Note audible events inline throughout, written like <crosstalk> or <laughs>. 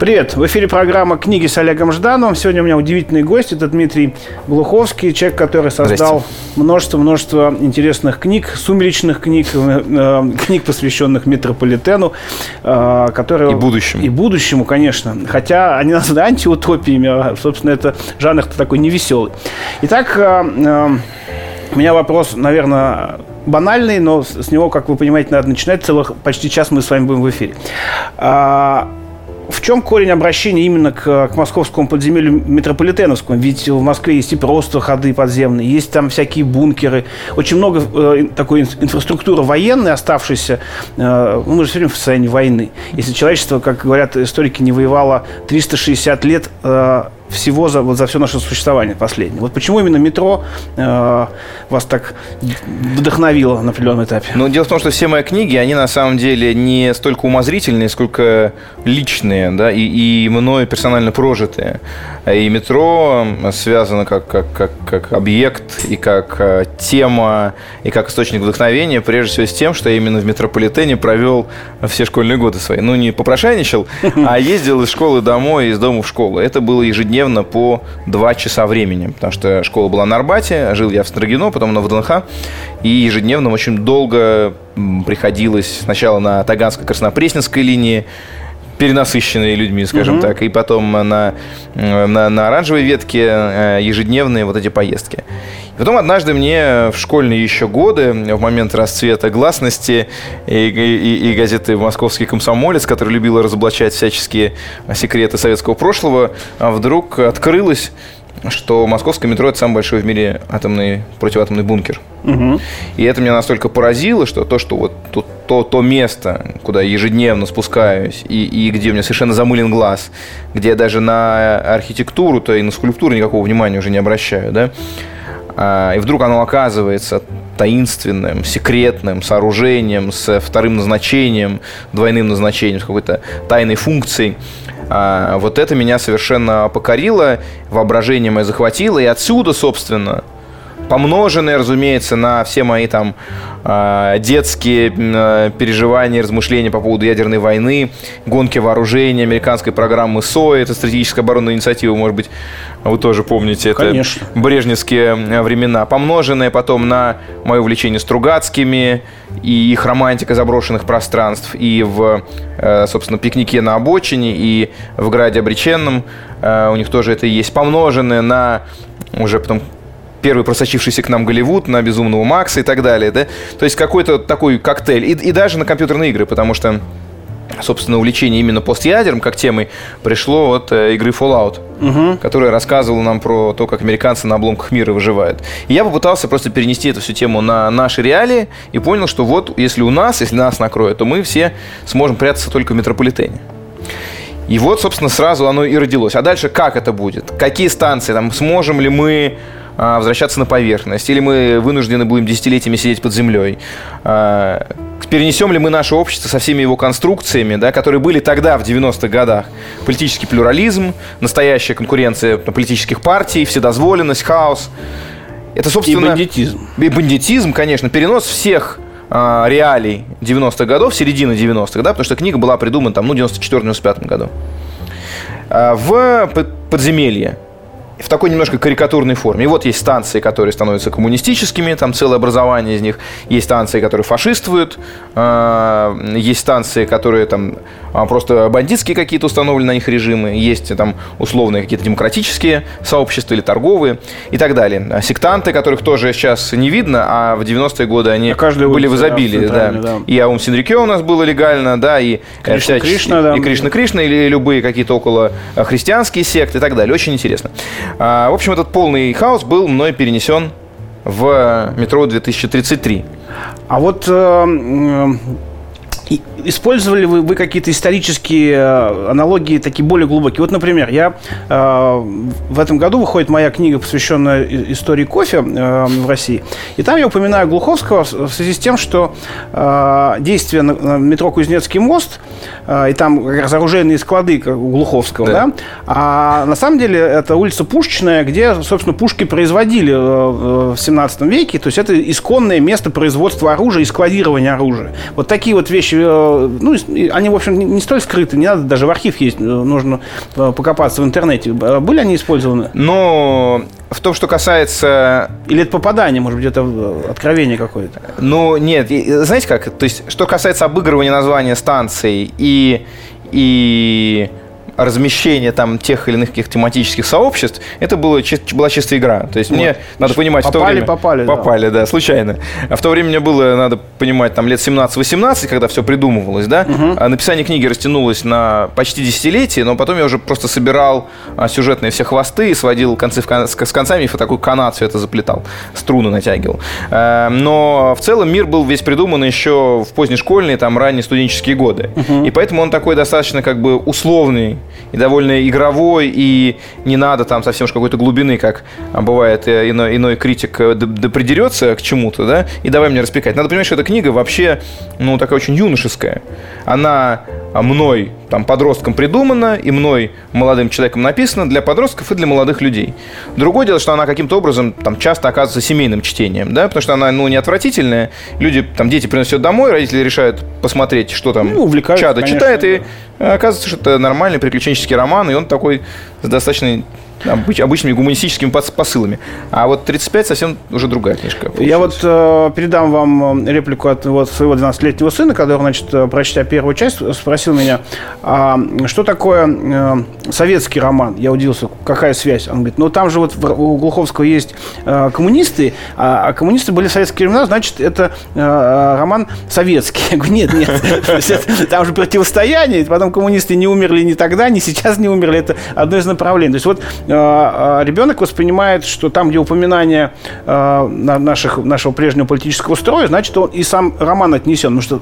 Привет! В эфире программа «Книги с Олегом Ждановым». Сегодня у меня удивительный гость. Это Дмитрий Глуховский, человек, который создал множество-множество интересных книг, сумеречных книг, э, книг, посвященных метрополитену. Э, которые... И будущему. И будущему, конечно. Хотя они названы антиутопиями, а, собственно, это жанр такой невеселый. Итак, э, э, у меня вопрос, наверное, банальный, но с него, как вы понимаете, надо начинать. Целых почти час мы с вами будем в эфире. А, в чем корень обращения именно к, к московскому подземелью метрополитеновскому? Ведь в Москве есть и просто ходы подземные, есть там всякие бункеры, очень много э, такой инфраструктуры военной оставшейся. Э, мы же все время в состоянии войны. Если человечество, как говорят историки, не воевало 360 лет, э, всего за, вот за все наше существование последнее. Вот почему именно метро э, вас так вдохновило на определенном этапе? Ну, дело в том, что все мои книги, они на самом деле не столько умозрительные, сколько личные, да, и, и мною персонально прожитые. И метро связано как, как, как, как объект, и как э, тема, и как источник вдохновения, прежде всего с тем, что я именно в метрополитене провел все школьные годы свои. Ну, не попрошайничал, <laughs> а ездил из школы домой, из дома в школу. Это было ежедневно ежедневно по 2 часа времени, потому что школа была на Арбате, жил я в Строгино, потом на ВДНХ, и ежедневно очень долго приходилось сначала на Таганско-Краснопресненской линии, перенасыщенные людьми, скажем угу. так, и потом на, на, на оранжевой ветке э, ежедневные вот эти поездки. И потом однажды мне в школьные еще годы, в момент расцвета гласности и, и, и газеты «Московский комсомолец», которая любила разоблачать всяческие секреты советского прошлого, а вдруг открылось что московское метро это самый большой в мире атомный, противоатомный бункер. Угу. И это меня настолько поразило, что то, что вот то, то, то место, куда я ежедневно спускаюсь, и, и где у меня совершенно замылен глаз, где я даже на архитектуру-то и на скульптуру никакого внимания уже не обращаю, да, а, и вдруг оно оказывается таинственным, секретным сооружением с вторым назначением, двойным назначением, с какой-то тайной функцией. А, вот это меня совершенно покорило, воображение мое захватило, и отсюда, собственно, помноженное, разумеется, на все мои там а, детские а, переживания, размышления по поводу ядерной войны, гонки вооружений, американской программы СОИ, это стратегическая оборонная инициатива, может быть, вы тоже помните, это Конечно. брежневские времена, помноженное потом на мое увлечение Стругацкими и их романтика заброшенных пространств, и в, э, собственно, пикнике на обочине, и в Граде Обреченном, э, у них тоже это есть, помноженное на уже потом первый просочившийся к нам Голливуд, на Безумного Макса и так далее, да? То есть какой-то такой коктейль. И, и даже на компьютерные игры, потому что собственно, увлечение именно постядером как темой пришло от э, игры Fallout, угу. которая рассказывала нам про то, как американцы на обломках мира выживают. И я попытался просто перенести эту всю тему на наши реалии и понял, что вот если у нас, если нас накроет, то мы все сможем прятаться только в метрополитене. И вот, собственно, сразу оно и родилось. А дальше как это будет? Какие станции? Там, сможем ли мы возвращаться на поверхность, или мы вынуждены будем десятилетиями сидеть под землей. А, перенесем ли мы наше общество со всеми его конструкциями, да, которые были тогда, в 90-х годах? Политический плюрализм, настоящая конкуренция политических партий, вседозволенность, хаос. Это, собственно... И бандитизм. И бандитизм, конечно. Перенос всех э, реалий 90-х годов, середины 90-х, да, потому что книга была придумана там, ну, в 94-95 году. Э, в подземелье в такой немножко карикатурной форме. И вот есть станции, которые становятся коммунистическими, там целое образование из них. Есть станции, которые фашиствуют. А, есть станции, которые там а, просто бандитские какие-то установлены на них режимы. Есть там условные какие-то демократические сообщества или торговые и так далее. Сектанты, которых тоже сейчас не видно, а в 90-е годы они были в изобилии. Да, да. И Аум Синрикё у нас было легально, да, и Кришна, вся, Кришна, да. и Кришна Кришна, или любые какие-то около христианские секты и так далее. Очень интересно. А, в общем, этот полный хаос был мной перенесен в метро 2033. А вот э, использовали вы, вы какие-то исторические э, аналогии, такие более глубокие? Вот, например, я э, в этом году выходит моя книга, посвященная истории кофе э, в России. И там я упоминаю Глуховского в связи с тем, что э, действие на, на метро Кузнецкий мост, э, и там как раз оружейные склады у Глуховского, да. да? А на самом деле это улица Пушечная, где, собственно, пушки производили э, в 17 веке. То есть это исконное место производства оружия и складирования оружия. Вот такие вот вещи, э, ну, они, в общем, не столь скрыты, не надо даже в архив есть, э, нужно покопаться в интернете. Были они использованы? Но в том, что касается... Или это попадание, может быть, это откровение какое-то? Ну, нет. Знаете как? То есть, что касается обыгрывания названия станций и, и размещение там тех или иных каких тематических сообществ, это было, была чистая игра. То есть вот. мне надо понимать, попали, в то время... Попали, попали. да. да, случайно. А в то время мне было, надо понимать, там лет 17-18, когда все придумывалось, да. Угу. А написание книги растянулось на почти десятилетие, но потом я уже просто собирал а, сюжетные все хвосты, сводил концы в кон... с концами и такую канат все это заплетал, струны натягивал. А, но в целом мир был весь придуман еще в позднешкольные, там, ранние студенческие годы. Угу. И поэтому он такой достаточно как бы условный и довольно игровой, и не надо там совсем уж какой-то глубины, как бывает э, иной, иной критик э, да придерется к чему-то, да, и давай мне распекать. Надо понимать, что эта книга вообще, ну, такая очень юношеская. Она мной, там, подростком придумана, и мной, молодым человеком написана для подростков и для молодых людей. Другое дело, что она каким-то образом там часто оказывается семейным чтением, да, потому что она, ну, не отвратительная. Люди, там, дети приносят домой, родители решают посмотреть, что там ну, чада читает, да. и оказывается, что это нормальный приключенческий роман, и он такой достаточно обыч, обычными гуманистическими посылами. А вот 35 совсем уже другая книжка. Получилась. Я вот э, передам вам э, реплику от вот, своего 12-летнего сына, который, значит, э, прочитав первую часть, спросил меня, а что такое э, советский роман? Я удивился, какая связь? Он говорит, ну там же вот у Глуховского есть э, коммунисты, а, а коммунисты были в советские времена, значит, это э, роман советский. Я говорю, нет, нет, <laughs> там же противостояние, потом коммунисты не умерли ни тогда, ни сейчас не умерли, это одно из направлений. То есть вот Э, э, ребенок воспринимает, что там, где упоминание э, наших, нашего прежнего политического строя, значит, он и сам роман отнесен. Потому что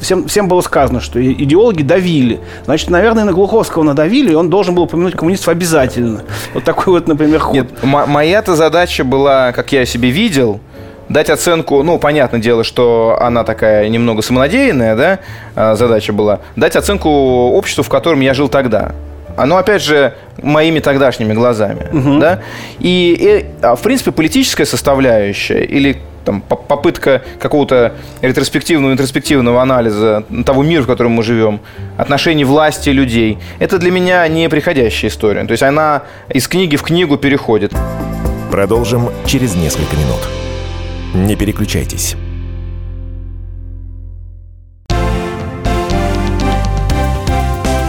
всем, всем было сказано, что идеологи давили. Значит, наверное, на Глуховского надавили, и он должен был упомянуть коммунистов обязательно. Вот такой вот, например, ход. Нет, моя-то задача была, как я себе видел, дать оценку, ну, понятное дело, что она такая немного самонадеянная, да, задача была, дать оценку обществу, в котором я жил тогда оно, опять же, моими тогдашними глазами. Угу. Да? И, и, а, в принципе, политическая составляющая или там, попытка какого-то ретроспективного, интроспективного анализа того мира, в котором мы живем, отношений власти людей, это для меня не приходящая история. То есть она из книги в книгу переходит. Продолжим через несколько минут. Не переключайтесь.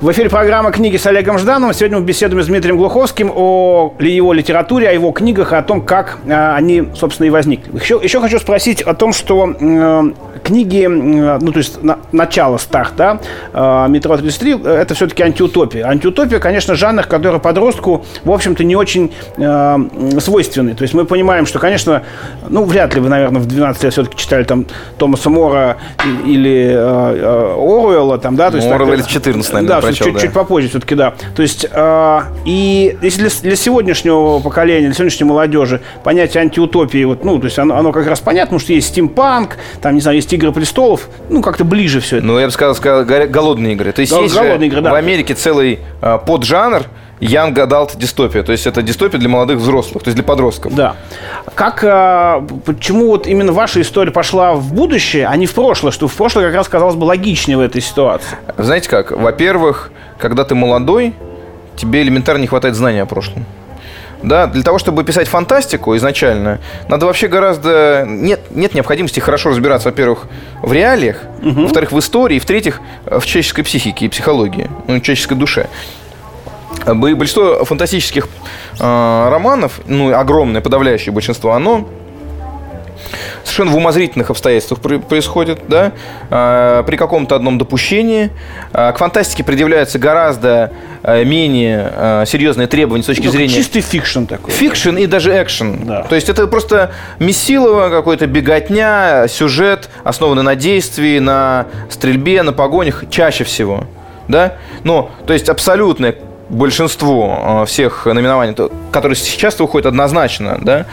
В эфире программа «Книги с Олегом Ждановым». Сегодня мы беседуем с Дмитрием Глуховским о его литературе, о его книгах, о том, как э, они, собственно, и возникли. Еще, еще хочу спросить о том, что э, книги, ну, то есть на, начало, старт, да, э, «Метро 33» – это все-таки антиутопия. Антиутопия, конечно, жанр, который подростку, в общем-то, не очень э, свойственный. То есть мы понимаем, что, конечно, ну, вряд ли вы, наверное, в 12 лет все-таки читали там Томаса Мора или э, э, Оруэлла, там, да? То есть, Оруэлл 14, наверное, да, прочел, чуть, да. чуть попозже все-таки, да. То есть, э, и если для, для сегодняшнего поколения, для сегодняшней молодежи понятие антиутопии, вот, ну, то есть оно, оно как раз понятно, потому что есть стимпанк, там, не знаю, есть «Игры престолов», ну, как-то ближе все это. Ну, я бы сказал, сказал голодные игры. То есть, есть голодные игры, да. в Америке целый э, поджанр, Young Adult дистопия. То есть это дистопия для молодых взрослых, то есть для подростков. Да. Как, а, почему вот именно ваша история пошла в будущее, а не в прошлое? Что в прошлое как раз казалось бы логичнее в этой ситуации. Знаете как? Во-первых, когда ты молодой, тебе элементарно не хватает знания о прошлом. Да, для того, чтобы писать фантастику изначально, надо вообще гораздо... Нет, нет необходимости хорошо разбираться, во-первых, в реалиях, угу. во-вторых, в истории, в-третьих, в человеческой психике и психологии, ну, человеческой душе. Большинство фантастических э, романов, ну, огромное, подавляющее большинство, оно совершенно в умозрительных обстоятельствах происходит, да, а, при каком-то одном допущении. А, к фантастике предъявляются гораздо а, менее серьезные требования с точки ну, зрения... Чистый fiction такой. Fiction и даже экшен. Да. То есть это просто месилово, какой-то беготня, сюжет, основанный на действии, на стрельбе, на погонях, чаще всего. Да? Ну, то есть абсолютное большинство всех номинований, которые сейчас выходят однозначно, да,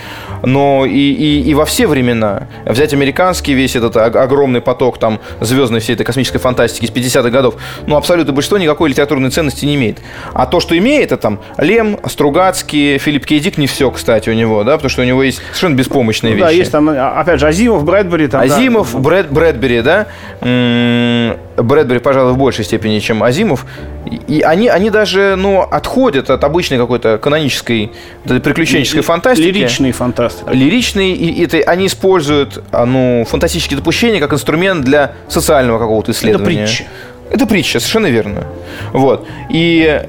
но и, и, и во все времена. Взять американский весь этот огромный поток там звездной всей этой космической фантастики из 50-х годов, ну, абсолютно большинство никакой литературной ценности не имеет. А то, что имеет, это там Лем, Стругацкий, Филипп Кейдик, не все, кстати, у него, да, потому что у него есть совершенно беспомощные ну, вещи. Да, есть там, опять же, Азимов, Брэдбери. Там, Азимов, да. Брэд, Брэдбери, да. Брэдбери, пожалуй, в большей степени, чем Азимов. И они, они даже, ну, отходят от обычной какой-то канонической приключенческой фантастики. Лиричной фантастики. Лиричной, и это, они используют а, ну, фантастические допущения как инструмент для социального какого-то исследования. Это притча. Это притча, совершенно верно. Вот. И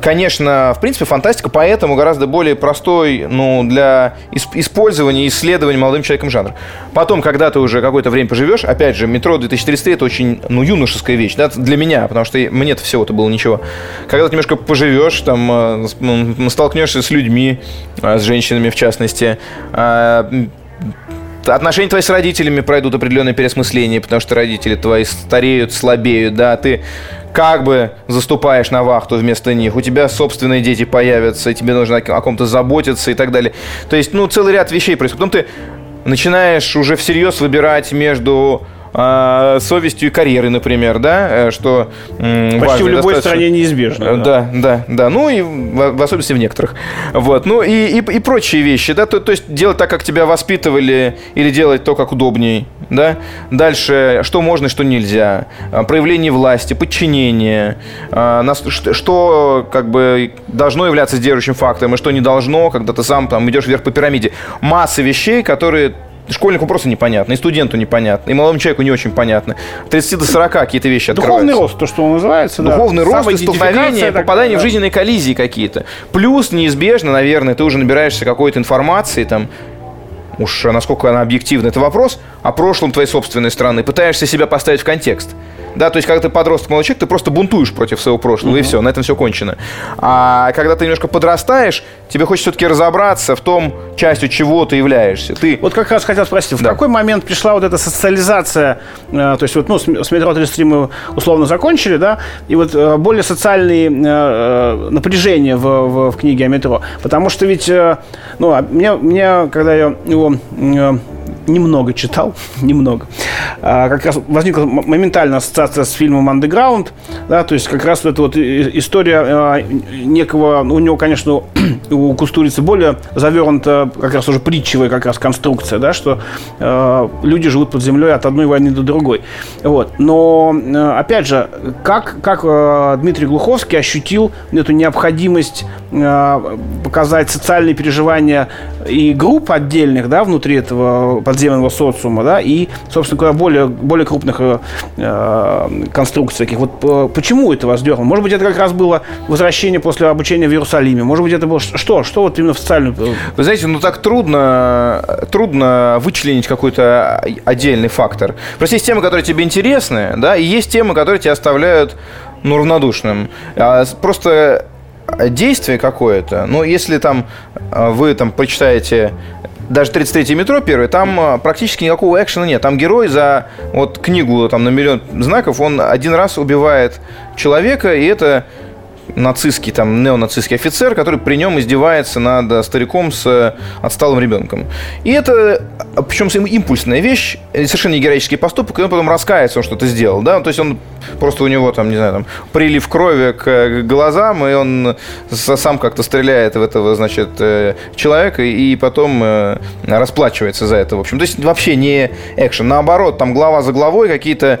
конечно, в принципе, фантастика поэтому гораздо более простой ну, для использования и исследования молодым человеком жанр. Потом, когда ты уже какое-то время поживешь, опять же, метро 2033 это очень ну, юношеская вещь да, для меня, потому что мне-то всего-то было ничего. Когда ты немножко поживешь, там, э, столкнешься с людьми, э, с женщинами в частности, э, отношения твои с родителями пройдут определенное переосмысление, потому что родители твои стареют, слабеют, да, ты как бы заступаешь на вахту вместо них, у тебя собственные дети появятся, и тебе нужно о ком-то заботиться и так далее. То есть, ну, целый ряд вещей происходит. Потом ты начинаешь уже всерьез выбирать между э, совестью и карьерой, например, да, э, что Почти важно, в любой стране неизбежно. Э, да, да, да, ну и в, в особенности в некоторых. Вот, ну и, и, и прочие вещи, да, то, то есть делать так, как тебя воспитывали, или делать то, как удобней, да. Дальше, что можно и что нельзя. Э, проявление власти, подчинение, что, что как бы должно являться сдерживающим фактором и что не должно, когда ты сам там идешь вверх по пирамиде. Масса вещей, которые Школьнику просто непонятно, и студенту непонятно, и молодому человеку не очень понятно. От 30 до 40 какие-то вещи Духовный рост, то, что он называется. Духовный да. рост, столкновение, попадание да. в жизненные коллизии какие-то. Плюс неизбежно, наверное, ты уже набираешься какой-то информации, там, уж насколько она объективна, это вопрос о прошлом твоей собственной страны. Пытаешься себя поставить в контекст. Да, то есть, когда ты подросток, молодой человек, ты просто бунтуешь против своего прошлого, угу. и все, на этом все кончено. А когда ты немножко подрастаешь, тебе хочется все-таки разобраться в том, частью чего ты являешься. Ты... Вот как раз хотел спросить, в да. какой момент пришла вот эта социализация, э, то есть вот, ну, с, метро 33 мы условно закончили, да, и вот э, более социальные э, напряжения в, в, в книге о метро, потому что ведь, ну, а мне, мне когда я его немного читал, <laughs> немного. А, как раз возникла моментально ассоциация с фильмом «Андеграунд», да, то есть как раз вот эта вот история а, некого, у него, конечно, <clears throat> у Кустурицы более завернута как раз уже притчевая как раз конструкция, да, что э, люди живут под землей от одной войны до другой. Вот. Но, э, опять же, как, как Дмитрий Глуховский ощутил эту необходимость показать социальные переживания и групп отдельных, да, внутри этого подземного социума, да, и, собственно говоря, более, более крупных э, э конструкций таких. Вот э, почему это вас дернуло? Может быть, это как раз было возвращение после обучения в Иерусалиме? Может быть, это было что? Что вот именно в социальную... Э, Вы знаете, ну так трудно, трудно вычленить какой-то отдельный фактор. Просто есть темы, которые тебе интересны, да, и есть темы, которые тебя оставляют ну, равнодушным. А просто действие какое-то, ну, если там а, вы там почитаете даже 33-й метро первый, там а, практически никакого экшена нет. Там герой за вот книгу там на миллион знаков, он один раз убивает человека, и это нацистский, там, неонацистский офицер, который при нем издевается над стариком с отсталым ребенком. И это, причем импульсная вещь, совершенно не героический поступок, и он потом раскается, что ты сделал, да, то есть он просто у него там, не знаю, там, прилив крови к глазам, и он сам как-то стреляет в этого, значит, э, человека, и потом э, расплачивается за это, в общем. То есть вообще не экшен, наоборот, там глава за главой какие-то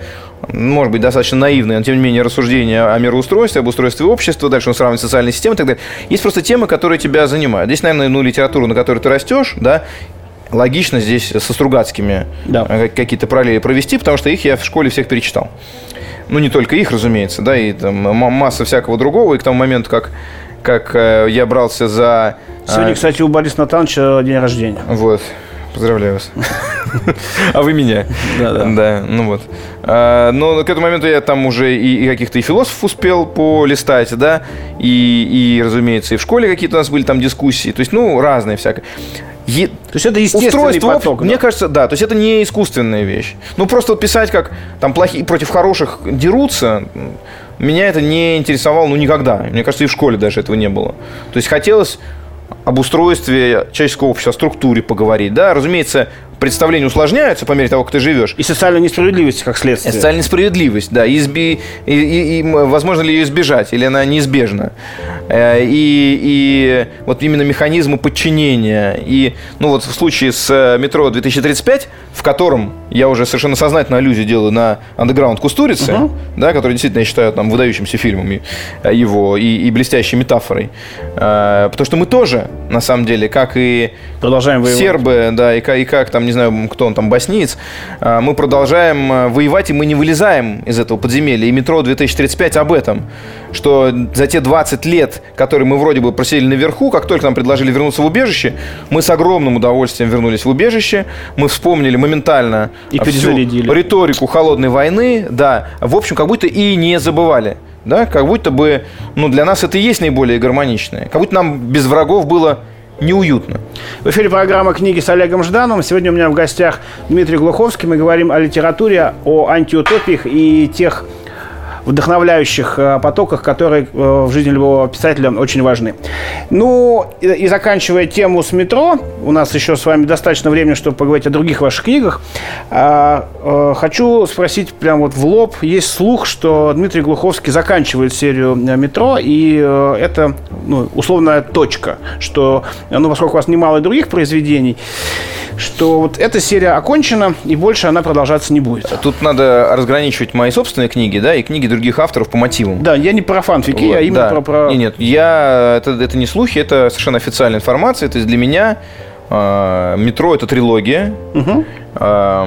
может быть, достаточно наивные, но тем не менее рассуждения о мироустройстве, об устройстве общества, дальше он сравнивает социальные системы и так далее. Есть просто темы, которые тебя занимают. Здесь, наверное, ну, литература, на которой ты растешь, да, логично здесь со Стругацкими да. Э, какие-то параллели провести, потому что их я в школе всех перечитал. Ну, не только их, разумеется, да, и там масса всякого другого. И к тому моменту, как, как э, я брался за... Сегодня, э, кстати, у Бориса Натановича день рождения. Вот. Поздравляю вас. <laughs> А вы меня. Да, да. Да, ну вот. А, но к этому моменту я там уже и, каких-то и философов успел полистать, да, и, и, разумеется, и в школе какие-то у нас были там дискуссии. То есть, ну, разные всякое. Е... То есть это естественный Устройство, поток, да? Мне кажется, да. То есть это не искусственная вещь. Ну, просто вот писать, как там плохие против хороших дерутся, меня это не интересовало, ну, никогда. Мне кажется, и в школе даже этого не было. То есть хотелось об устройстве человеческого общества, о структуре поговорить. Да, разумеется, представления усложняются по мере того, как ты живешь. И социальная несправедливость как следствие. И социальная несправедливость, да. Изби... И, и, и, возможно ли ее избежать, или она неизбежна. Э, и, и вот именно механизмы подчинения. И, ну вот в случае с э, метро 2035, в котором я уже совершенно сознательно аллюзию делаю на андеграунд Кустурицы, угу. да, который действительно, я считаю, там, выдающимся фильмом э, его и, и блестящей метафорой. Потому что мы тоже, на самом деле, как и Продолжаем воевать. сербы, да, и, и как там не знаю, кто он там, босниец, а, мы продолжаем а, воевать, и мы не вылезаем из этого подземелья. И метро 2035 об этом, что за те 20 лет, которые мы вроде бы просидели наверху, как только нам предложили вернуться в убежище, мы с огромным удовольствием вернулись в убежище, мы вспомнили моментально и всю риторику холодной войны, да, в общем, как будто и не забывали да, как будто бы, ну, для нас это и есть наиболее гармоничное. Как будто нам без врагов было неуютно. В эфире программа «Книги с Олегом Ждановым». Сегодня у меня в гостях Дмитрий Глуховский. Мы говорим о литературе, о антиутопиях и тех вдохновляющих э, потоках, которые э, в жизни любого писателя очень важны. Ну, и заканчивая тему с метро, у нас еще с вами достаточно времени, чтобы поговорить о других ваших книгах. А, э, хочу спросить прямо вот в лоб. Есть слух, что Дмитрий Глуховский заканчивает серию метро, и это ну, условная точка, что, ну, поскольку у вас немало других произведений, что вот эта серия окончена, и больше она продолжаться не будет. Тут надо разграничивать мои собственные книги, да, и книги других авторов по мотивам. Да, я не про фанфики, вот, я именно да. про... про... Нет, нет, я... Это, это не слухи, это совершенно официальная информация. То есть для меня э, «Метро» — это трилогия. Угу. Э,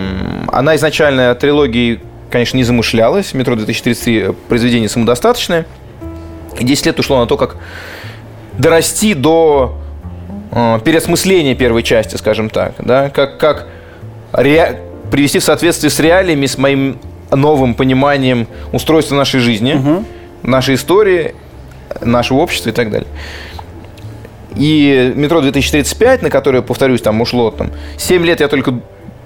она изначально трилогией, конечно, не замышлялась. «Метро 2033» произведение самодостаточное. 10 лет ушло на то, как дорасти до э, переосмысления первой части, скажем так. Да? Как, как ре... привести в соответствие с реалиями, с моим новым пониманием устройства нашей жизни, угу. нашей истории, нашего общества и так далее. И метро 2035, на которое, повторюсь, там ушло там, 7 лет я только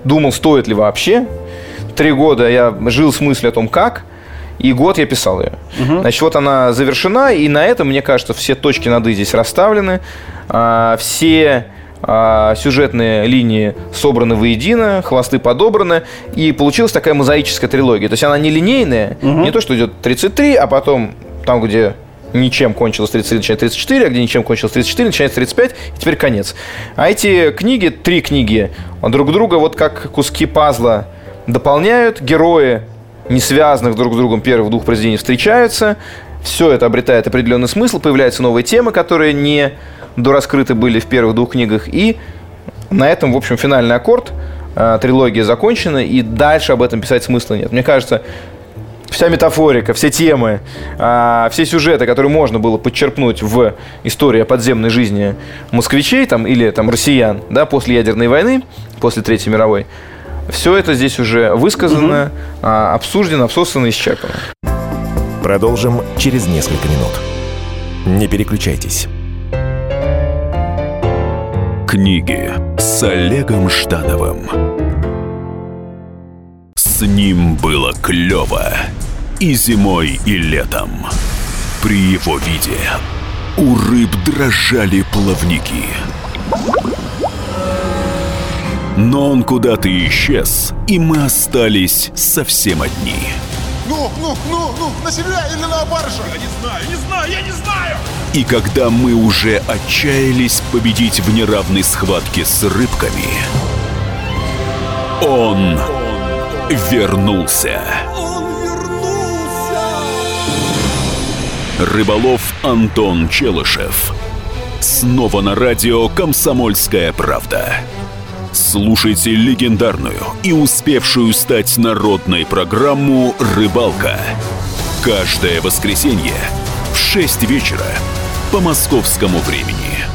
думал, стоит ли вообще. Три года я жил с мыслью о том, как. И год я писал ее. Угу. Значит, вот она завершена, и на этом, мне кажется, все точки над «и» здесь расставлены. А, все а, сюжетные линии собраны воедино, хвосты подобраны, и получилась такая мозаическая трилогия. То есть она не линейная, угу. не то, что идет 33, а потом там, где ничем кончилось 33, начинается 34, а где ничем кончилось 34, начинается 35, и теперь конец. А эти книги, три книги, друг друга вот как куски пазла дополняют, герои не связанных друг с другом первых двух произведений встречаются, все это обретает определенный смысл, появляются новые темы, которые не дораскрыты были в первых двух книгах. И на этом, в общем, финальный аккорд. Э, трилогия закончена, и дальше об этом писать смысла нет. Мне кажется, вся метафорика, все темы, э, все сюжеты, которые можно было подчерпнуть в истории о подземной жизни москвичей там, или там, россиян да, после ядерной войны, после Третьей мировой, все это здесь уже высказано, угу. обсуждено, обсосано, исчерпано. Продолжим через несколько минут. Не переключайтесь. Книги с Олегом Ждановым. С ним было клево и зимой, и летом. При его виде у рыб дрожали плавники. Но он куда-то исчез, и мы остались совсем одни. Ну, ну, ну, ну, на себя или на барыша? Я не знаю, не знаю, я не знаю! И когда мы уже отчаялись победить в неравной схватке с рыбками, он вернулся. Он вернулся! Рыболов Антон Челышев. Снова на радио «Комсомольская правда». Слушайте легендарную и успевшую стать народной программу «Рыбалка». Каждое воскресенье в 6 вечера по московскому времени.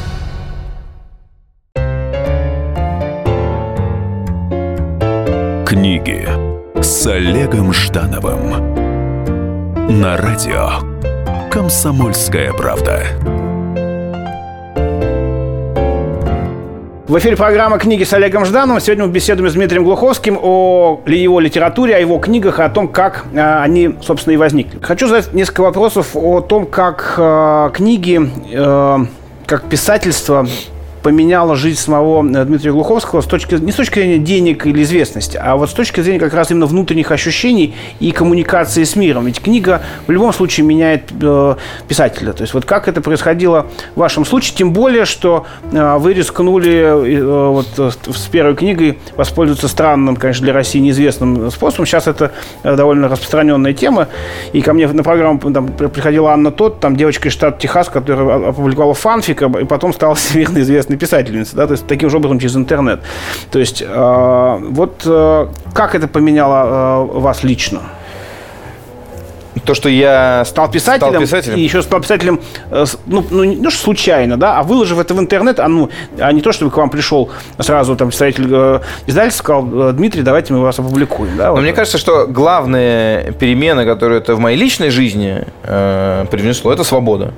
Книги с Олегом Ждановым на радио «Комсомольская правда». В эфире программа «Книги с Олегом Ждановым». Сегодня мы беседуем с Дмитрием Глуховским о его литературе, о его книгах, о том, как э, они, собственно, и возникли. Хочу задать несколько вопросов о том, как э, книги, э, как писательство поменяло жизнь самого э, Дмитрия Глуховского с точки, не с точки зрения денег или известности, а вот с точки зрения как раз именно внутренних ощущений и коммуникации с миром. Ведь книга в любом случае меняет э, писателя. То есть вот как это происходило в вашем случае, тем более, что э, вы рискнули э, вот, э, с первой книгой воспользоваться странным, конечно, для России неизвестным способом. Сейчас это э, довольно распространенная тема. И ко мне на программу там, при- приходила Анна Тот, там девочка из штата Техас, которая опубликовала фанфик, а- и потом стала <laughs> всемирно известной писательницей, да, то есть таким же образом через интернет. То есть э, вот э, как это поменяло э, вас лично? То, что я Стал писателем, стал писателем. и еще стал писателем, э, ну, ну, не ну, случайно, да, а выложив это в интернет, а, ну, а не то, чтобы к вам пришел сразу там представитель э, издательства, сказал, «Э, Дмитрий, давайте мы вас опубликуем. Да, Но вот. мне кажется, что главная перемена, которую это в моей личной жизни э, привнесло, это свобода.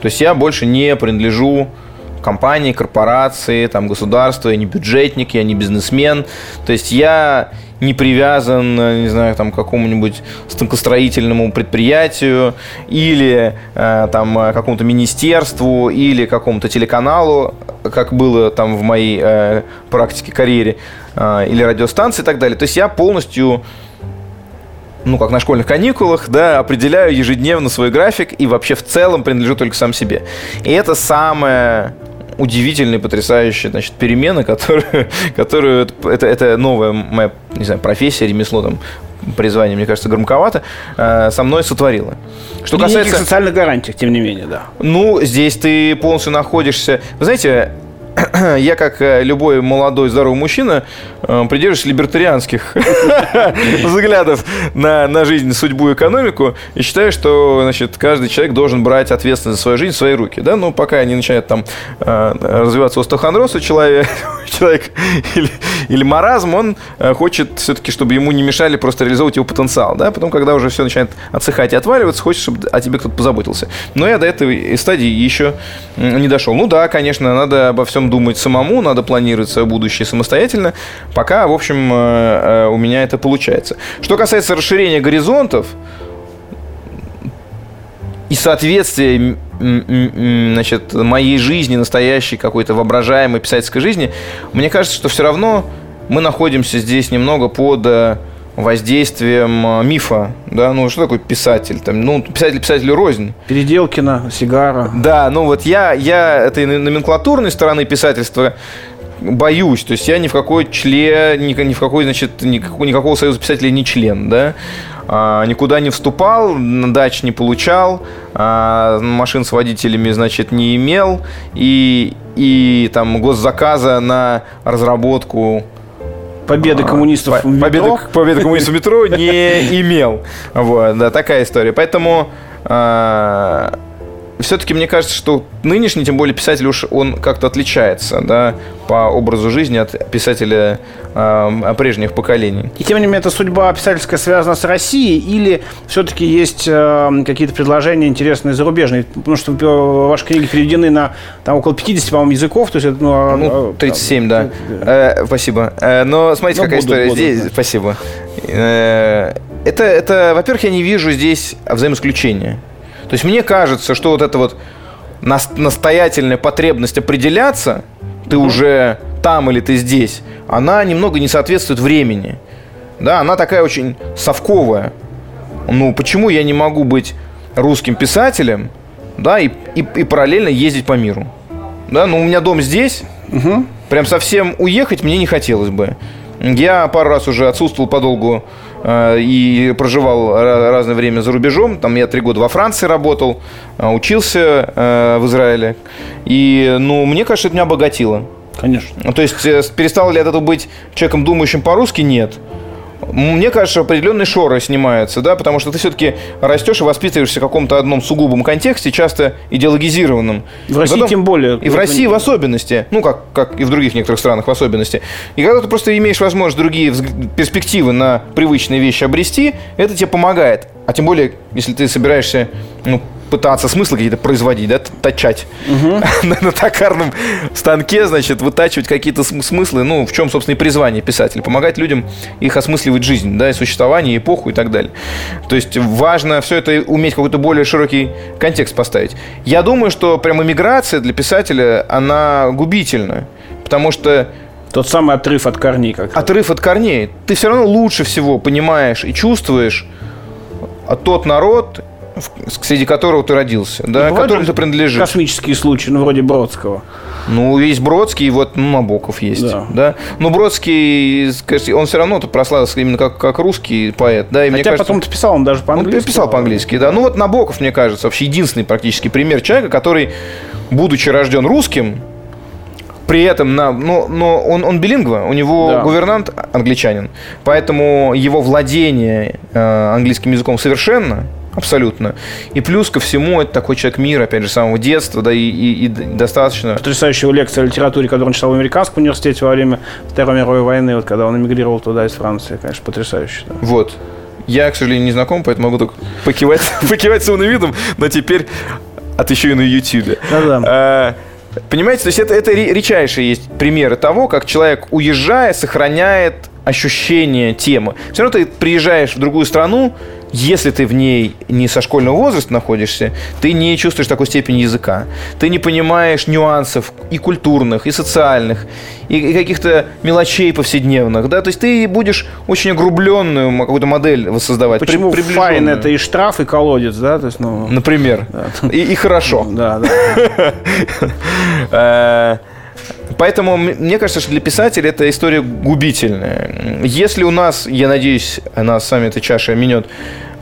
То есть я больше не принадлежу компании, корпорации, там, государству, я не бюджетник, я не бизнесмен. То есть я не привязан, э, не знаю, там, к какому-нибудь станкостроительному предприятию или э, там э, какому-то министерству или какому-то телеканалу, как было там в моей э, практике, карьере, э, или радиостанции и так далее. То есть я полностью ну, как на школьных каникулах, да, определяю ежедневно свой график и вообще в целом принадлежу только сам себе. И это самая удивительная, потрясающая, значит, перемена, которую, <laughs> которую это, это новая моя, не знаю, профессия, ремесло, там, призвание, мне кажется, громковато, э, со мной сотворила. Что касается... социальных гарантиях, тем не менее, да. Ну, здесь ты полностью находишься... Вы знаете, <clears throat> я, как э, любой молодой здоровый мужчина, э, придерживаюсь либертарианских <laughs> взглядов на, на жизнь, судьбу, экономику и считаю, что значит, каждый человек должен брать ответственность за свою жизнь в свои руки. Да? Ну, пока не начинает там э, развиваться остеохондроз у <laughs> человека, человек или, или маразм, он хочет все-таки, чтобы ему не мешали просто реализовывать его потенциал. Да? Потом, когда уже все начинает отсыхать и отваливаться, хочет, чтобы о тебе кто-то позаботился. Но я до этой стадии еще не дошел. Ну да, конечно, надо обо всем думать самому, надо планировать свое будущее самостоятельно. Пока, в общем, э, э, у меня это получается. Что касается расширения горизонтов, и соответствия значит, моей жизни, настоящей какой-то воображаемой писательской жизни, мне кажется, что все равно мы находимся здесь немного под э, воздействием э, мифа. Да? Ну, что такое писатель? Там, ну, писатель писателю рознь. Переделкина, сигара. Да, ну вот я, я этой номенклатурной стороны писательства боюсь. То есть я ни в какой член, ни, ни в какой, значит, никакого, никакого союза писателей не член, да. А, никуда не вступал, на дач не получал, а, машин с водителями, значит, не имел, и, и там госзаказа на разработку Победы коммунистов по- в метро. победы, победы коммунистов в метро не <laughs> имел. Вот, да, такая история. Поэтому все-таки мне кажется, что нынешний, тем более писатель уж он как-то отличается, да, по образу жизни от писателя э, прежних поколений. И тем не менее, эта судьба писательская связана с Россией или все-таки есть э, какие-то предложения интересные зарубежные? Потому что ваши книги переведены на там, около 50, по-моему, языков. То есть, это, ну, а, Ну, а, 37, да. Э, спасибо. Э, но смотрите, Ну, какая буду, история буду, здесь. да. Спасибо. Э, это, это, во-первых, я не вижу здесь взаимоисключения. То есть мне кажется, что вот эта вот нас- настоятельная потребность определяться, ты уже там или ты здесь, она немного не соответствует времени. Да, она такая очень совковая. Ну, почему я не могу быть русским писателем, да, и, и, и параллельно ездить по миру? Да, ну, у меня дом здесь, прям совсем уехать мне не хотелось бы. Я пару раз уже отсутствовал подолгу и проживал ра- разное время за рубежом. Там я три года во Франции работал, э, учился э, в Израиле. И, ну, мне кажется, это меня обогатило. Конечно. То есть э, перестал ли от этого быть человеком, думающим по-русски? Нет. Мне кажется, определенные шоры снимаются, да, потому что ты все-таки растешь и воспитываешься в каком-то одном сугубом контексте, часто идеологизированном. В России потом- тем более. И в России в особенности, ну, как, как и в других некоторых странах в особенности. И когда ты просто имеешь возможность другие перспективы на привычные вещи обрести, это тебе помогает. А тем более, если ты собираешься ну, пытаться смыслы какие-то производить, да, точать <laughs> на, на токарном станке, значит, вытачивать какие-то см- смыслы, ну, в чем, собственно, и призвание писателя, помогать людям их осмысливать жизнь, да, и существование, эпоху и так далее. То есть важно все это уметь какой-то более широкий контекст поставить. Я думаю, что прям иммиграция для писателя, она губительна, потому что Тот самый отрыв от корней. Как отрыв от корней. Ты все равно лучше всего понимаешь и чувствуешь а, тот народ, среди которого ты родился, да, Бывают которому ты принадлежишь. Космические случаи, ну, вроде Бродского. Ну, есть Бродский, и вот ну, Набоков есть. Да. Да. Но Бродский, скажите, он все равно прославился именно как, как русский поэт. Да, и мне Хотя кажется, потом ты писал, он даже он по-английски. писал по-английски, да. Ну вот Набоков, мне кажется, вообще единственный практически пример человека, который, будучи рожден русским, при этом, на, но, но он, он билингва, у него Да. гувернант англичанин, поэтому его владение э, английским языком совершенно, абсолютно. И плюс ко всему, это такой человек мира, опять же, с самого детства, да, и, и- и достаточно... Потрясающая лекция о литературе, которую он читал в американском университете во время Второй мировой войны, вот когда он эмигрировал туда из Франции. Конечно, потрясающе. да. Вот. Я, к сожалению, не знаком, поэтому могу только покивать, <laughs> покивать с умным видом, но теперь от еще и на Ютьюбе. Да-да. А, Понимаете, то есть это, это ре- редчайшие есть примеры того, как человек, уезжая, сохраняет ощущение темы. Все равно ты приезжаешь в другую страну, если ты в ней не со школьного возраста находишься, ты не чувствуешь такой степени языка. Ты не понимаешь нюансов и культурных, и социальных, и, каких-то мелочей повседневных. Да? То есть ты будешь очень огрубленную какую-то модель воссоздавать. при- Почему файн приближенную. это и штраф, и колодец, да? То есть, ну, Например. И, и хорошо. да, да. <laughs> Поэтому мне кажется, что для писателя эта история губительная. Если у нас, я надеюсь, нас с вами эта чаша минет,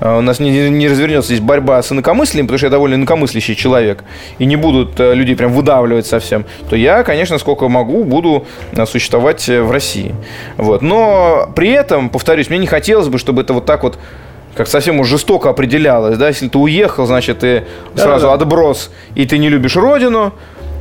э, у нас не, не развернется здесь борьба с инакомыслием, потому что я довольно инакомыслящий человек, и не будут э, людей прям выдавливать совсем, то я, конечно, сколько могу, буду э, существовать э, в России. Вот. Но при этом, повторюсь, мне не хотелось бы, чтобы это вот так вот как совсем уж жестоко определялось, да, если ты уехал, значит, ты сразу Да-да-да. отброс, и ты не любишь родину,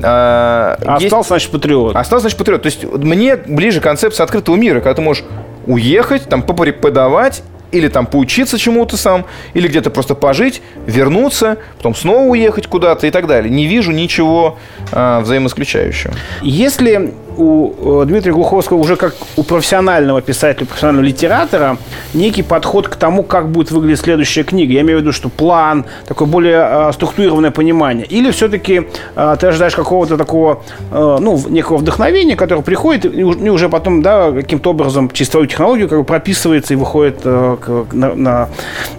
а, А есть- остался, значит, патриот. Остался, значит, патриот. То есть мне ближе концепция открытого мира, когда ты можешь уехать, там, попреподавать, или там поучиться чему-то сам, или где-то просто пожить, вернуться, потом снова уехать куда-то и так далее. Не вижу ничего а, взаимоисключающего. Если у э, Дмитрия Глуховского уже как у профессионального писателя, профессионального литератора некий подход к тому, как будет выглядеть следующая книга. Я имею в виду, что план, такое более э, структурированное понимание. Или все-таки э, ты ожидаешь какого-то такого, э, ну, некого вдохновения, которое приходит и, уж- и уже потом, да, каким-то образом через твою технологию как бы прописывается и выходит э, к- на, на,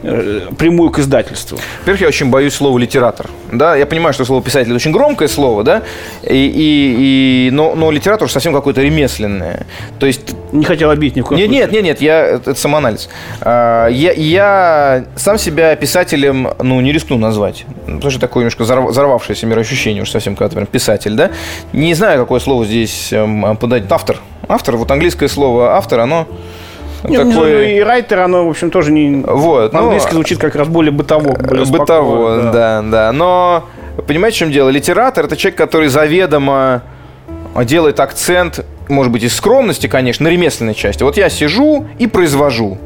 э, прямую к издательству. Во-первых, я очень боюсь слова литератор. Да, я понимаю, что слово писатель очень громкое слово, да, и, и, и- но, но уж совсем какое-то ремесленное. То есть Не хотел обидеть ни в коем Нет, случае. нет, нет, нет, я, это, самоанализ. А, Я, я сам себя писателем, ну, не рискну назвать. Потому что такое немножко взорв- взорвавшееся мироощущение уж совсем, когда ты прям писатель, да? Не знаю, какое слово здесь эм, подать. Автор. Автор, вот английское слово автор, оно Не, ну, такое... и райтер, оно, в общем, тоже не... Вот, ну, По-английски звучит как раз более бытово, более Бытово, спокойно, да. да, Но понимаете, в чем дело? Литератор это человек, который заведомо делает акцент, может быть, из скромности, конечно, на ремесленной части. Вот я сижу и произвожу.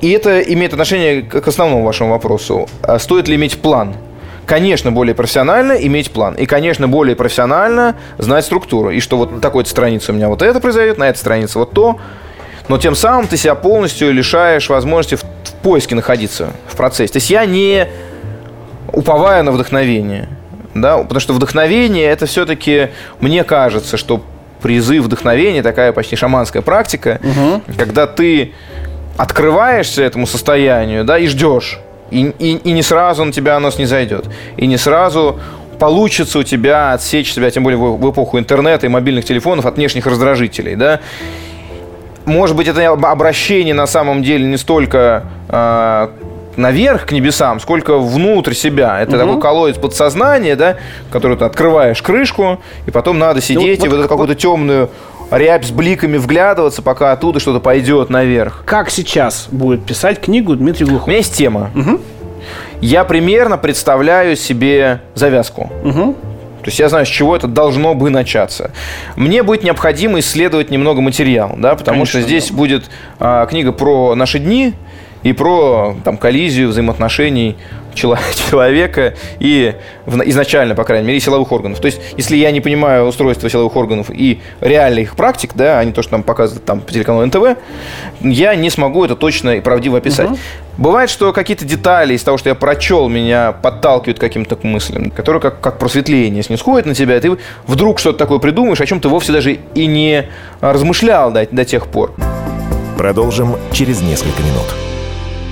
И это имеет отношение к основному вашему вопросу. А Стоит ли иметь план? Конечно, более профессионально иметь план. И, конечно, более профессионально знать структуру. И что вот на такой-то странице у меня вот это произойдет, на этой странице вот то. Но тем самым ты себя полностью лишаешь возможности в, в поиске находиться в процессе. То есть я не уповая на вдохновение. Да? Потому что вдохновение это все-таки, мне кажется, что призыв вдохновения, такая почти шаманская практика, угу. когда ты открываешься этому состоянию, да, и ждешь. И, и, и не сразу на тебя оно не зайдет. И не сразу получится у тебя отсечь себя, тем более в, в эпоху интернета и мобильных телефонов, от внешних раздражителей, да. Может быть, это обращение на самом деле не столько э, наверх к небесам, сколько внутрь себя. Это угу. такой колодец подсознания, да, который ты открываешь крышку, и потом надо сидеть ну, вот, и вот эту какую-то темную рябь с бликами вглядываться, пока оттуда что-то пойдет наверх. Как сейчас будет писать книгу Дмитрий Глухов? У меня есть тема. Угу. Я примерно представляю себе завязку. Угу. То есть я знаю, с чего это должно бы начаться. Мне будет необходимо исследовать немного материал, да, потому Конечно, что здесь да. будет а, книга про наши дни, и про там, коллизию взаимоотношений <laughs> человека и изначально, по крайней мере, силовых органов. То есть, если я не понимаю устройство силовых органов и реально их практик, да, а не то, что нам показывают там по телеканалу НТВ, я не смогу это точно и правдиво описать. Угу. Бывает, что какие-то детали из того, что я прочел, меня подталкивают к каким-то мыслям, которые как, как просветление снисходят на тебя, и ты вдруг что-то такое придумаешь, о чем ты вовсе даже и не размышлял до, до тех пор. Продолжим через несколько минут.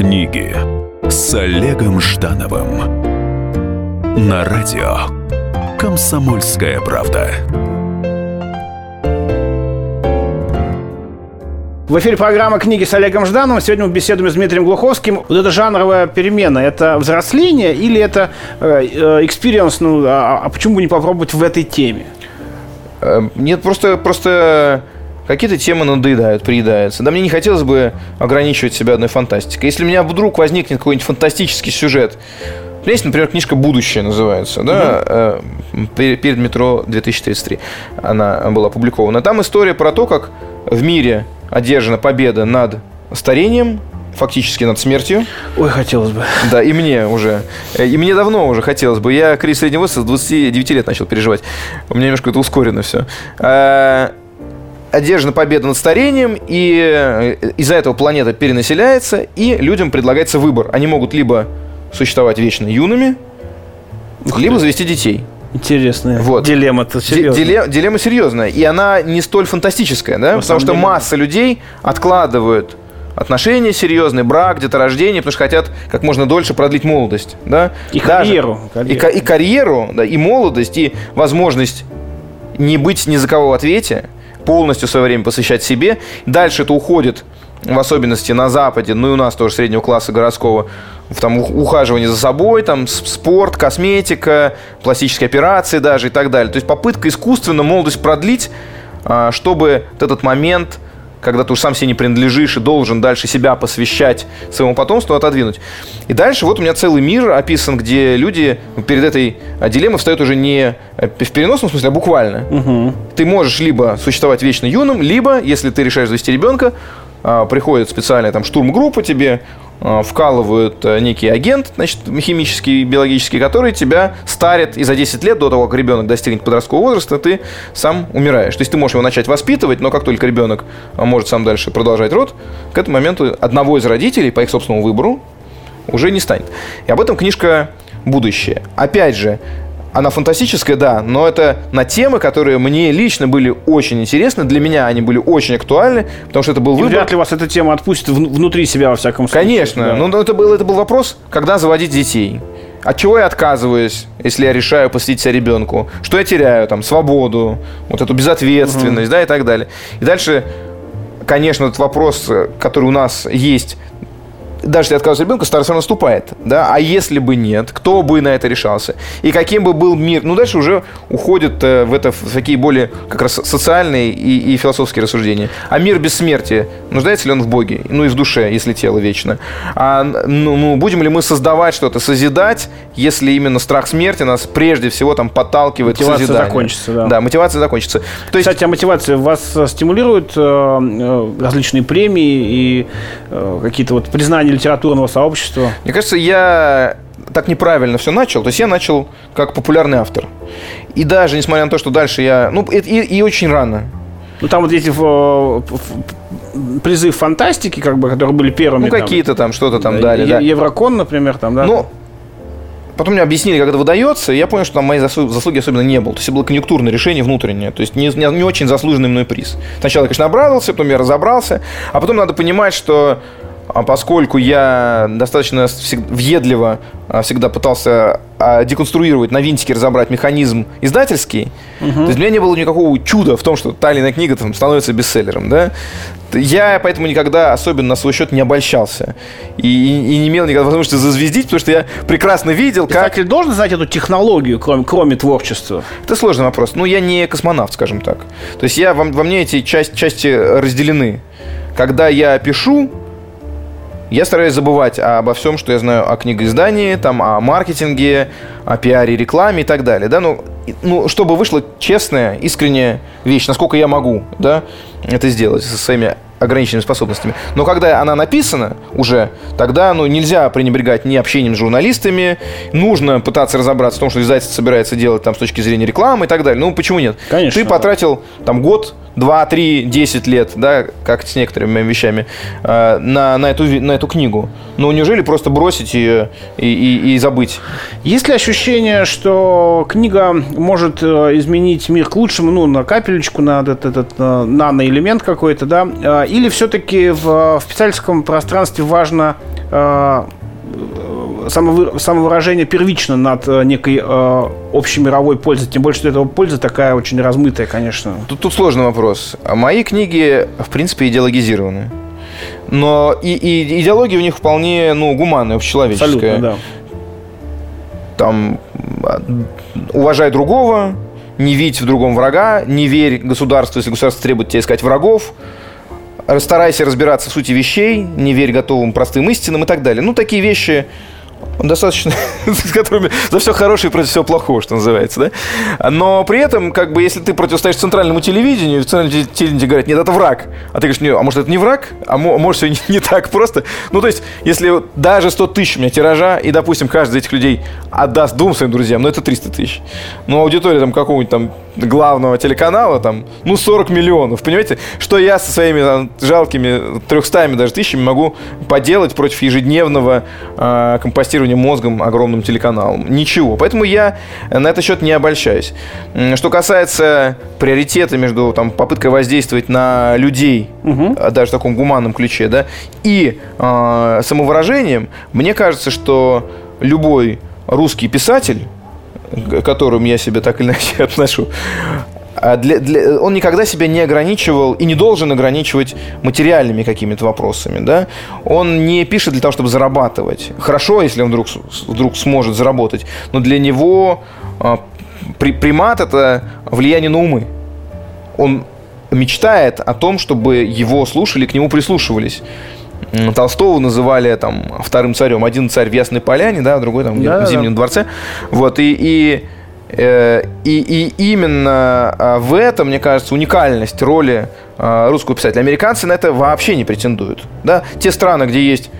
Книги с Олегом Ждановым на радио Комсомольская правда. В эфире программа «Книги с Олегом Ждановым». Сегодня мы беседуем с Дмитрием Глуховским. Вот эта жанровая перемена – это взросление или это experience? Э, ну, а, а почему бы не попробовать в этой теме? Э, нет, просто, просто какие-то темы надоедают, приедаются. Да мне не хотелось бы ограничивать себя одной фантастикой. Если у меня вдруг возникнет какой-нибудь фантастический сюжет, есть, например, книжка «Будущее» называется, да, угу. перед метро 2033 она была опубликована. Там история про то, как в мире одержана победа над старением, фактически над смертью. Ой, хотелось бы. Да, и мне уже. Э, и мне давно уже хотелось бы. Я кризис среднего возраста с 29 лет начал переживать. У меня немножко это ускорено все. Одержана победа над старением, и э, из-за этого планета перенаселяется, и людям предлагается выбор. Они могут либо существовать вечно юными, Ух либо ты. завести детей. Интересная вот. дилемма-то серьезная. Дилемма, дилемма серьезная. И она не столь фантастическая, да? На потому что деле... масса людей откладывают отношения серьезные, брак, деторождение, потому что хотят как можно дольше продлить молодость. Да? И Даже, карьеру. карьеру. И, и карьеру, да, и молодость, и возможность не быть ни за кого в ответе – полностью свое время посвящать себе. Дальше это уходит, в особенности на Западе, ну и у нас тоже среднего класса городского, в там, ухаживание за собой, там, спорт, косметика, пластические операции даже и так далее. То есть попытка искусственно молодость продлить, а, чтобы этот момент – когда ты уж сам себе не принадлежишь и должен дальше себя посвящать своему потомству, отодвинуть. И дальше вот у меня целый мир описан, где люди перед этой дилеммой встают уже не в переносном смысле, а буквально. Угу. Ты можешь либо существовать вечно юным, либо, если ты решаешь завести ребенка, а, приходит специальная там штурмгруппа тебе, а, вкалывают э, некий агент, значит, химический, биологический, который тебя старит, и за 10 лет до того, как ребенок достигнет подросткового возраста, ты сам умираешь. То есть ты можешь его начать воспитывать, но как только ребенок а, может сам дальше продолжать род, к этому моменту одного из родителей, по их собственному выбору, уже не станет. И об этом книжка «Будущее». Опять же, она фантастическая, да, но это на темы, которые мне лично были очень интересны. Для меня они были очень актуальны, потому что это был И выбор. вряд ли вас эта тема отпустит внутри себя, во всяком случае. Конечно. Да. Но это был, это был вопрос, когда заводить детей. От чего я отказываюсь, если я решаю посвятить себя ребенку? Что я теряю? Там, свободу, вот эту безответственность, угу. да, и так далее. И дальше, конечно, этот вопрос, который у нас есть даже если отказывается ребенка, старость наступает. Да? А если бы нет, кто бы на это решался? И каким бы был мир? Ну, дальше уже уходят э, в это в такие более как раз социальные и, и философские рассуждения. А мир бессмертия, нуждается ли он в Боге? Ну, и в душе, если тело вечно. А ну, ну, будем ли мы создавать что-то, созидать, если именно страх смерти нас прежде всего там подталкивает Мотивация к созиданию? закончится, да. Да, мотивация закончится. То есть, Кстати, а мотивация вас э, стимулирует э, различные премии и какие-то вот признания литературного сообщества? Мне кажется, я так неправильно все начал. То есть я начал как популярный автор. И даже несмотря на то, что дальше я... Ну, и, и- и очень рано. Ну, там вот эти э, призы в фантастике, как бы, которые были первыми. Ну, какие-то там, что-то там Да, дали, да. Еврокон, например, там, да? Ну, потом мне объяснили, как это выдается, и я понял, что там засу- заслуги особенно не было. То есть это было конъюнктурное решение внутреннее, то есть не, не- не очень заслуженный мной приз. Сначала конечно, обрадовался, потом я разобрался, а потом надо понимать, что а поскольку я достаточно въедливо а, всегда пытался а, деконструировать, на винтике разобрать механизм издательский, то есть у меня не было никакого чуда в том, что та или иная книга там, становится бестселлером, да. Я поэтому никогда особенно на свой счет не обольщался. И, и- и не имел никогда возможности зазвездить, потому что я прекрасно видел, как... Писатель должен знать эту технологию, кроме, кроме творчества? Это сложный вопрос. Ну, я не космонавт, скажем так. То есть я, во, во мне эти часть, части разделены. Когда я пишу, я стараюсь забывать обо всем, что я знаю о книгоиздании, там, о маркетинге, о пиаре, рекламе и так далее. Да? Ну, ну, чтобы вышла честная, искренняя вещь, насколько я могу да, это сделать со своими ограниченными способностями. Но когда она написана уже, тогда ну, нельзя пренебрегать ни общением с журналистами, нужно пытаться разобраться в том, что издательство собирается делать там, с точки зрения рекламы и так далее. Ну, почему нет? Конечно, Ты потратил там год, два, три, десять лет, да, как с некоторыми вещами, э, на, на, эту, на эту книгу. Ну, неужели просто бросить ее и, и- и забыть? Есть ли ощущение, что книга может э, изменить мир к лучшему, ну, на капелечку, на этот, этот э, наноэлемент какой-то, да? Или все-таки в, в писательском пространстве важно э, самовы- самовыражение первично над э, некой э, общемировой пользой? Тем более, что эта польза такая очень размытая, конечно. Тут, тут сложный вопрос. А Мои книги, в принципе, идеологизированы. Но и, и идеология в них вполне, ну, гуманная, общечеловеческая. Абсолютно, да. Там, а, уважай другого, не видь в другом врага, не верь государству, если государство требует тебе искать врагов, старайся разбираться в сути вещей, не верь готовым простым истинам и так далее. Ну, такие вещи достаточно, <laughs> с которыми за все хорошее и против всего плохого, что называется, да? Но при этом, как бы, если ты противостоишь центральному телевидению, в центральном телевидении говорят, нет, это враг, а ты говоришь, а может, это не враг, а мо- может, все <laughs> не, не так просто. Ну, то есть, если даже 100 тысяч у меня тиража, и, допустим, каждый из этих людей отдаст двум своим друзьям, ну, это 300 тысяч. Ну, аудитория там какого-нибудь там главного телеканала, там, ну, 40 миллионов, понимаете? Что я со своими там, жалкими 300 даже тысячами могу поделать против ежедневного э, компостирования мозгом огромным телеканалом? Ничего. Поэтому я на этот счет не обольщаюсь. Что касается приоритета между там, попыткой воздействовать на людей, а, даже в таком гуманном ключе, да, и э, самовыражением, мне кажется, что любой русский писатель, к которым я себя так или иначе <laughs> отношу, для- для- он никогда себя не ограничивал и не должен ограничивать материальными какими-то вопросами. Да? Он не пишет для того, чтобы зарабатывать. Хорошо, если он вдруг, вдруг сможет заработать, но для него а, при- примат – это влияние на умы. Он мечтает о том, чтобы его слушали, к нему прислушивались. Толстого называли там вторым царем. Один царь в Ясной Поляне, да, другой там Да, в да. Зимнем дворце. Вот, и, и, и, и именно а, в этом, мне кажется, уникальность роли а, русского писателя. Американцы на это вообще не претендуют. Да? Те страны, где есть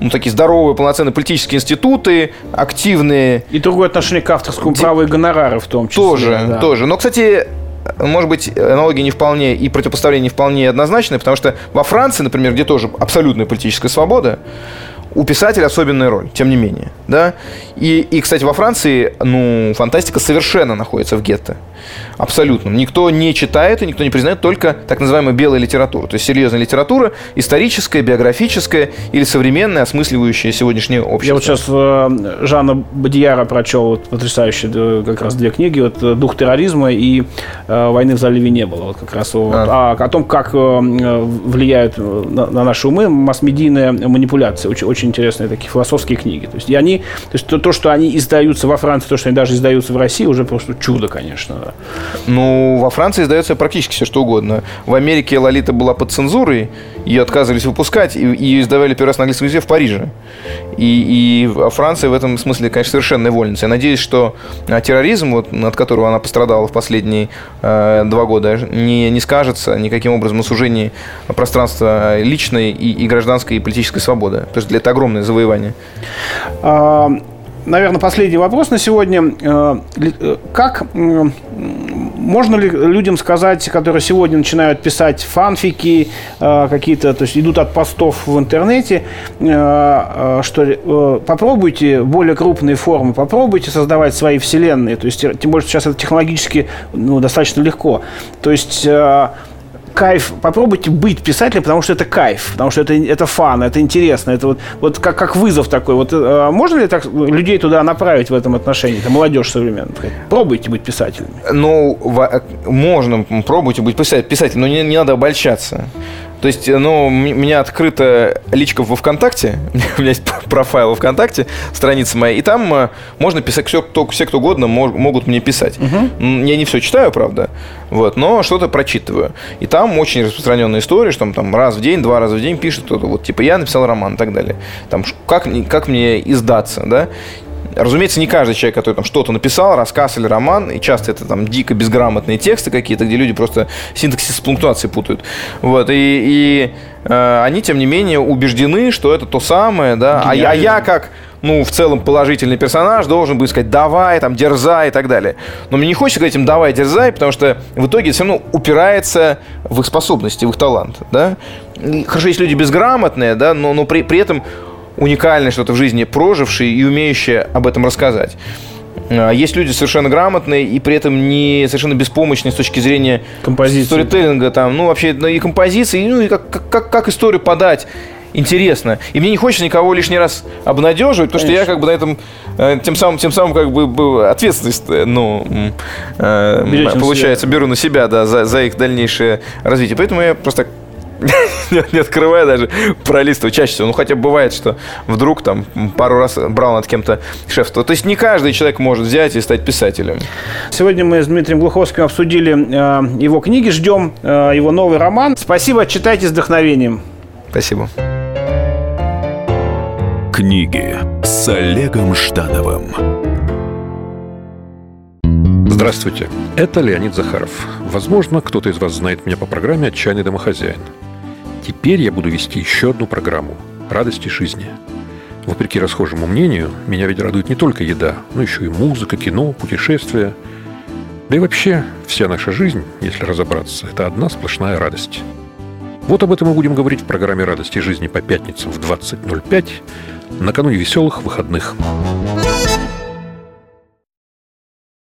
ну, такие здоровые, полноценные политические институты, активные И другое отношение к авторскому праву и гонорары в том числе. тоже, да. тоже. Но, кстати, может быть, аналогия не вполне и противопоставление не вполне однозначное, потому что во Франции, например, где тоже абсолютная политическая свобода, у писателя особенная роль, тем не менее, да. И, и, кстати, во Франции, ну, фантастика совершенно находится в гетто. Абсолютным. Никто не читает и никто не признает только так называемую белая литература. То есть серьезная литература, историческая, биографическая или современная, осмысливающая сегодняшнее общество. Я вот сейчас э, Жана Бадьяра прочел вот, потрясающие э, как раз две книги. Вот э, «Дух терроризма» и э, «Войны в заливе не было». Вот как раз вот, а. А, о том, как э, влияют на, на наши умы масс-медийная манипуляция. Очень, очень интересные такие философские книги. То есть, и они, то, есть то, то, что они издаются во Франции, то, что они даже издаются в России, уже просто чудо, конечно. Ну, во Франции издается практически все, что угодно. В Америке Лолита была под цензурой, ее отказывались выпускать, и ее издавали первый раз на английском языке в Париже. И, и Франция в этом смысле, конечно, совершенная вольница. Я надеюсь, что а, терроризм, вот, от которого она пострадала в последние э, два года, не, не скажется никаким образом на сужении пространства личной и, и гражданской и политической свободы. То есть это огромное завоевание. Наверное, последний вопрос на сегодня. Э, э, как можно ли людям сказать, которые сегодня начинают писать фанфики, э, какие-то, то есть идут от постов в интернете, что попробуйте более крупные формы, попробуйте создавать свои вселенные, то есть тем более сейчас это технологически ну, достаточно легко. То есть кайф, попробуйте быть писателем, потому что это кайф, потому что это, это фан, это интересно, это вот, вот как, как вызов такой. Вот э, можно ли так людей туда направить в этом отношении, это молодежь современная? Пробуйте быть писателем. Ну, можно, пробуйте быть писателем, но не, не надо обольщаться. То есть, ну, у меня открыта личка во ВКонтакте, <laughs> у меня есть <laughs> профайл во ВКонтакте, страница моя, и там э, можно писать, все, кто, все, кто угодно, могут мне писать. Угу. Я не все читаю, правда, вот, но что-то прочитываю. И там очень распространенная история, что там, там раз в день, два раза в день пишет кто-то, вот, типа, я написал роман и так далее. Там, как, как мне издаться, да? Разумеется, не каждый человек, который там что-то написал, рассказ или роман, и часто это там дико безграмотные тексты какие-то, где люди просто синтаксис с пунктуацией путают. Вот, и, и э, они, тем не менее, убеждены, что это то самое, да, а я, а я как ну, в целом положительный персонаж должен быть сказать «давай», там, «дерзай» и так далее. Но мне не хочется говорить им «давай, дерзай», потому что в итоге все равно упирается в их способности, в их талант, да. Хорошо, есть люди безграмотные, да, но, но при, при этом уникальное что-то в жизни прожившие и умеющие об этом рассказать. А, есть люди совершенно грамотные и при этом не совершенно беспомощные с точки зрения композиции. сторителлинга, там, ну, вообще, ну, и композиции, ну, и как, как, как историю подать интересно. И мне не хочется никого лишний раз обнадеживать, потому Конечно. что я как бы на этом э, тем самым, тем самым как бы ответственность, э, ну, э, получается, беру на себя, да, за, за их дальнейшее развитие. Поэтому я просто не открывая даже, пролистываю чаще всего. Ну, хотя бывает, что вдруг там пару раз брал над кем-то шефство. То есть не каждый человек может взять и стать писателем. Сегодня мы с Дмитрием Глуховским обсудили э, его книги, ждем э, его новый роман. Спасибо, читайте с вдохновением. Спасибо. Книги с Олегом Ждановым. Здравствуйте, это Леонид Захаров. Возможно, кто-то из вас знает меня по программе «Отчаянный домохозяин». Теперь я буду вести еще одну программу «Радости жизни». Вопреки расхожему мнению, меня ведь радует не только еда, но еще и музыка, кино, путешествия. Да и вообще, вся наша жизнь, если разобраться, это одна сплошная радость. Вот об этом мы будем говорить в программе «Радости жизни» по пятницам в 20.05 накануне веселых выходных.